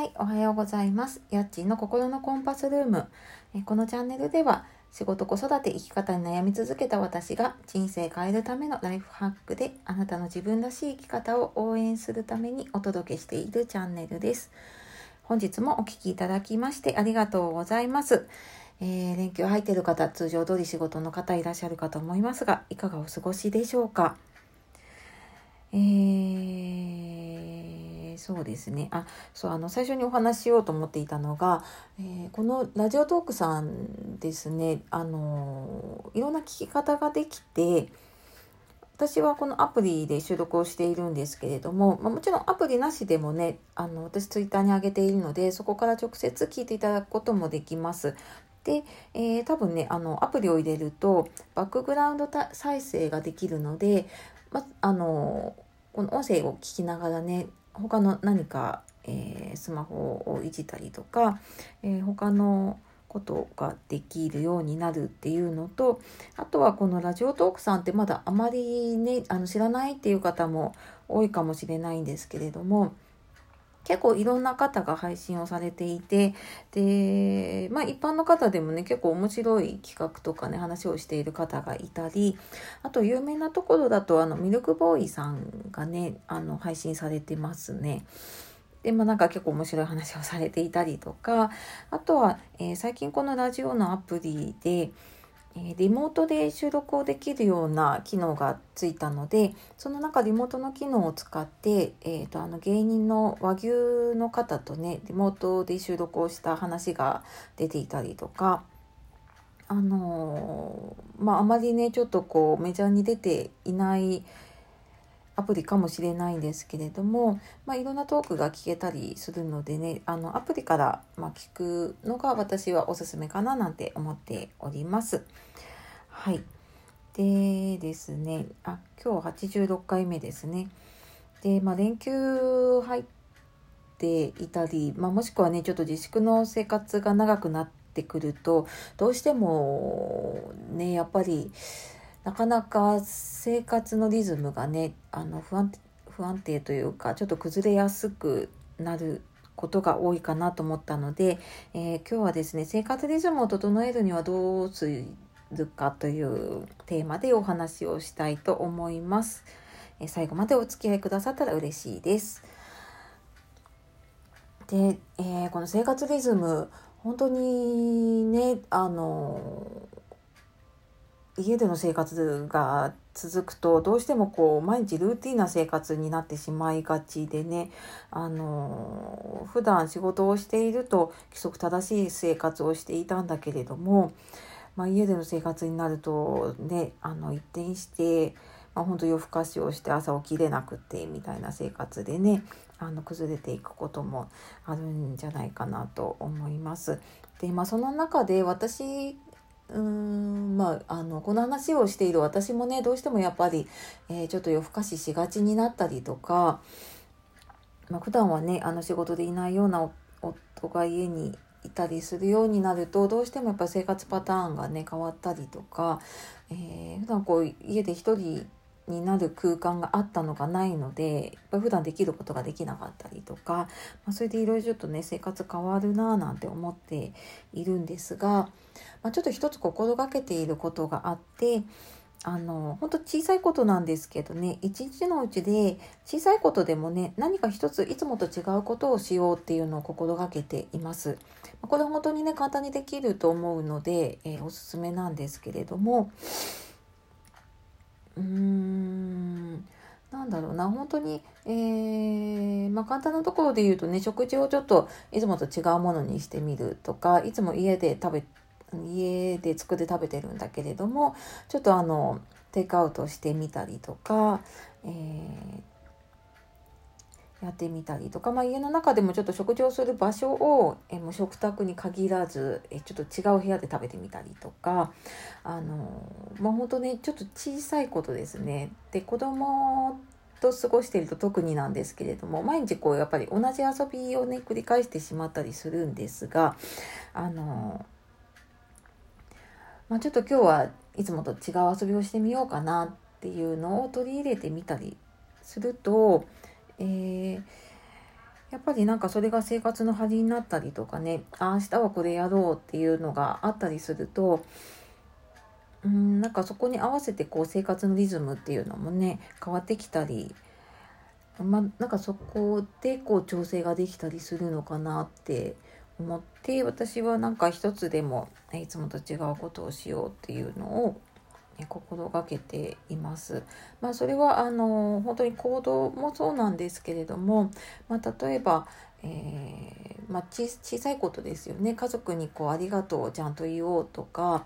はい、おはようございます。やっちーの心のコンパスルーム。えこのチャンネルでは、仕事子育て生き方に悩み続けた私が人生変えるためのライフハックであなたの自分らしい生き方を応援するためにお届けしているチャンネルです。本日もお聴きいただきましてありがとうございます。えー、連休入ってる方、通常通り仕事の方いらっしゃるかと思いますが、いかがお過ごしでしょうか？えーそうですねあそうあの最初にお話しようと思っていたのが、えー、このラジオトークさんですねあのいろんな聞き方ができて私はこのアプリで収録をしているんですけれども、まあ、もちろんアプリなしでもねあの私ツイッターに上げているのでそこから直接聞いていただくこともできます。で、えー、多分ねあのアプリを入れるとバックグラウンド再生ができるので、まあのこの音声を聞きながらね他の何か、えー、スマホをいじったりとか、えー、他のことができるようになるっていうのとあとはこのラジオトークさんってまだあまりねあの知らないっていう方も多いかもしれないんですけれども結構いろんな方が配信をされていてでまあ一般の方でもね結構面白い企画とかね話をしている方がいたりあと有名なところだとあのミルクボーイさんがねあの配信されてますね。でまあ、なんか結構面白い話をされていたりとかあとは、えー、最近このラジオのアプリでリモートで収録をできるような機能がついたのでその中リモートの機能を使って、えーと、あの芸人の和牛の方とねリモートで収録をした話が出ていたりとかあのー、まああまりねちょっとこうメジャーに出ていないアプリかもしれないんですけれども、まあ、いろんなトークが聞けたりするのでねあのアプリから、まあ、聞くのが私はおすすめかななんて思っております。はい。でですね、あ、今日86回目ですね。で、まあ、連休入っていたり、まあ、もしくはね、ちょっと自粛の生活が長くなってくると、どうしてもね、やっぱり、なかなか生活のリズムがねあの不安不安定というかちょっと崩れやすくなることが多いかなと思ったので、えー、今日はですね生活リズムを整えるにはどうするかというテーマでお話をしたいと思います。えー、最後までお付き合いくださったら嬉しいです。で、えー、この生活リズム本当にねあの家での生活が続くとどうしてもこう毎日ルーティンな生活になってしまいがちでねあの普段仕事をしていると規則正しい生活をしていたんだけれども、まあ、家での生活になるとねあの一転して、まあ、本当夜更かしをして朝起きれなくてみたいな生活でねあの崩れていくこともあるんじゃないかなと思います。でまあその中で私うーんまあ、あのこの話をしている私もねどうしてもやっぱり、えー、ちょっと夜更かししがちになったりとか、まあ、普段はねあの仕事でいないような夫が家にいたりするようになるとどうしてもやっぱ生活パターンがね変わったりとか、えー、普段こう家で一人になる空間があったのがないのでやっぱ普段できることができなかったりとか、まあ、それでいろいろちょっとね生活変わるなぁなんて思っているんですが、まあ、ちょっと一つ心がけていることがあってあの本当小さいことなんですけどね一日のうちで小さいことでもね何か一ついつもと違うことをしようっていうのを心がけています。これ本当にね簡単にできると思うので、えー、おすすめなんですけれどもうーん。なんだろうな。本当に、えー、まあ、簡単なところで言うとね食事をちょっといつもと違うものにしてみるとかいつも家で食べ家で作って食べてるんだけれどもちょっとあのテイクアウトしてみたりとか、えー、やってみたりとか、まあ、家の中でもちょっと食事をする場所をえもう食卓に限らずえちょっと違う部屋で食べてみたりとかあのまあ本当ねちょっと小さいことですね。で子供と過ごしていると特になんですけれども毎日こうやっぱり同じ遊びをね繰り返してしまったりするんですがあの、まあ、ちょっと今日はいつもと違う遊びをしてみようかなっていうのを取り入れてみたりするとえー、やっぱりなんかそれが生活の張りになったりとかねあ明日はこれやろうっていうのがあったりするとうんなんかそこに合わせてこう生活のリズムっていうのもね変わってきたりま、なんかそこでこう調整ができたりするのかなって思って私はなんか一つでもいつもと違うことをしようっていうのを心がけています。まあ、それはあの本当に行動もそうなんですけれども、まあ、例えば、えー、まあ、小さいことですよね家族にこう「ありがとう」をちゃんと言おうとか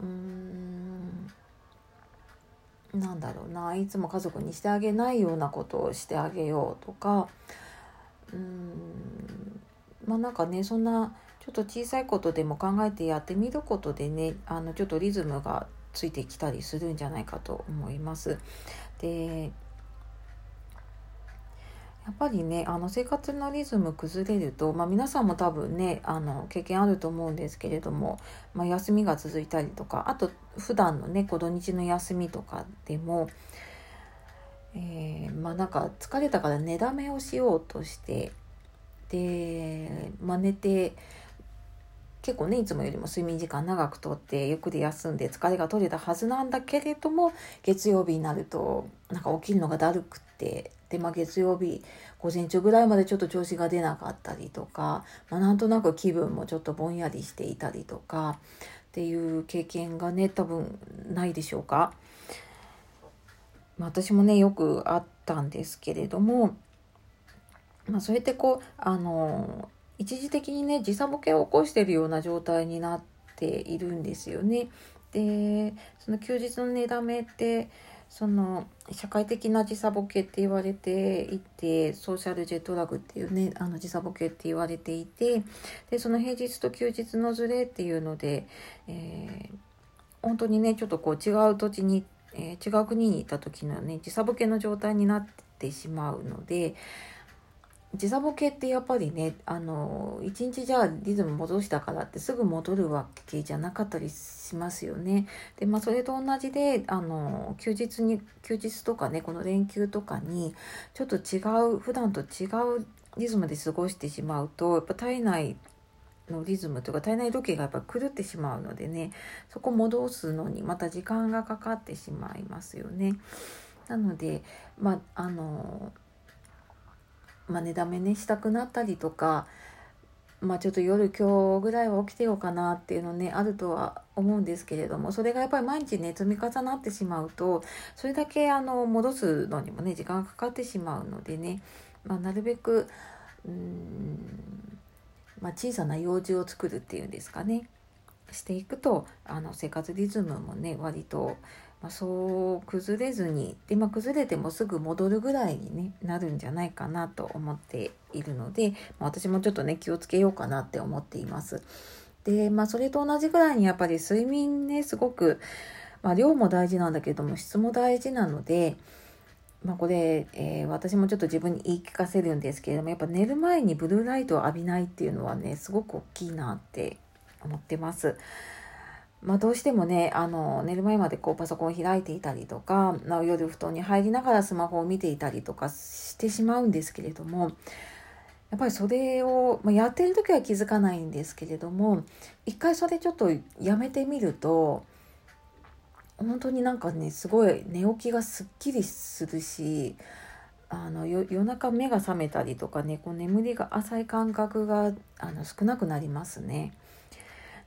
うーんなんだろうないつも家族にしてあげないようなことをしてあげようとかうーんまあなんかねそんなちょっと小さいことでも考えてやってみることでねあのちょっとリズムがついてきたりするんじゃないかと思います。でやっぱりねあの生活のリズム崩れると、まあ、皆さんも多分ねあの経験あると思うんですけれども、まあ、休みが続いたりとかあと普段のねこ土日の休みとかでも、えー、まあなんか疲れたから寝だめをしようとしてで、まあ、寝て結構ねいつもよりも睡眠時間長くとってゆっくり休んで疲れが取れたはずなんだけれども月曜日になるとなんか起きるのがだるくってで、まあ、月曜日午前中ぐらいまでちょっと調子が出なかったりとか、まあ、なんとなく気分もちょっとぼんやりしていたりとかっていう経験がね多分ないでしょうか。まあ、私もねよくあったんですけれども、まあ、それってこうあの一時的にね時差ボケを起こしてるような状態になっているんですよね。でその休日の寝だめってその社会的な時差ボケって言われていてソーシャルジェットラグっていうねあの時差ボケって言われていてでその平日と休日のズレっていうので、えー、本当にねちょっとこう違う土地に、えー、違う国に行った時のね時差ボケの状態になってしまうので時差ボケってやっぱりねあの一日じゃあリズム戻したからってすぐ戻るわけじゃなかったりしますよね。でまあそれと同じであの休日に休日とかねこの連休とかにちょっと違う普段と違うリズムで過ごしてしまうとやっぱ体内のリズムというか体内時計がやっぱ狂ってしまうのでねそこ戻すのにまた時間がかかってしまいますよね。なのでまああのまあ、寝だめねしたくなったりとか、まあ、ちょっと夜今日ぐらいは起きてようかなっていうのねあるとは思うんですけれどもそれがやっぱり毎日ね積み重なってしまうとそれだけあの戻すのにもね時間がかかってしまうのでね、まあ、なるべくうん、まあ、小さな用事を作るっていうんですかねしていくとあの生活リズムもね割とまあ、そう崩れずにで、まあ、崩れてもすぐ戻るぐらいに、ね、なるんじゃないかなと思っているので、まあ、私もちょっとね気をつけようかなって思っています。でまあそれと同じぐらいにやっぱり睡眠ねすごく、まあ、量も大事なんだけども質も大事なので。まあ、これ、えー、私もちょっと自分に言い聞かせるんですけれどもやっぱ寝る前にブルーライトを浴びないっていうのはねすごく大きいなって思ってます。まあ、どうしてもねあの寝る前までこうパソコンを開いていたりとか夜布団に入りながらスマホを見ていたりとかしてしまうんですけれどもやっぱりそれを、まあ、やってる時は気づかないんですけれども一回それちょっとやめてみると本当になんかねすごい寝起きがすっきりするしあの夜中目が覚めたりとかねこう眠りが浅い感覚があの少なくなりますね。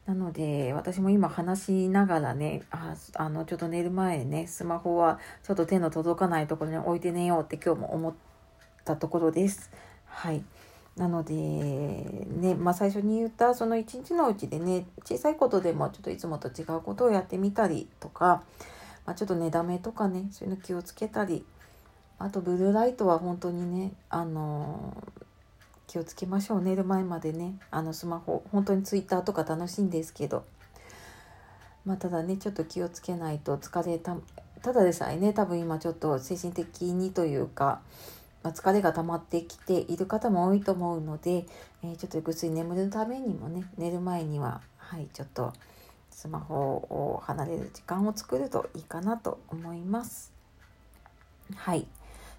なので、私も今話しながらね、ああの、ちょっと寝る前ね、スマホはちょっと手の届かないところに置いて寝ようって今日も思ったところです。はい。なので、ね、まあ最初に言ったその一日のうちでね、小さいことでもちょっといつもと違うことをやってみたりとか、まあ、ちょっと寝だめとかね、そういうの気をつけたり、あとブルーライトは本当にね、あの気をつけましょう寝る前までねあのスマホ本当にツイッターとか楽しいんですけど。まあただねちょっと気をつけないと疲れたただでさえね多分今ちょっと精神的にというか、まあ、疲れが溜まってきている方も多いと思うので、えー、ちょっとぐっすり眠るためにもね寝る前にははいちょっとスマホを離れる時間を作るといいかなと思います。はい。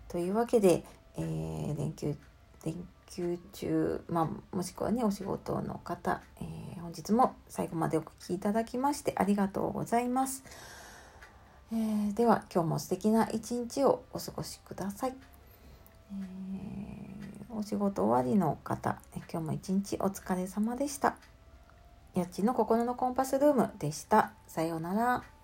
というわけで、えー、連休連休休中、まあ、もしくはねお仕事の方、えー、本日も最後までお聴きいただきましてありがとうございます。えー、では今日も素敵な一日をお過ごしください。えー、お仕事終わりの方、今日も一日お疲れ様でした。やっちの心のコンパスルームでした。さようなら。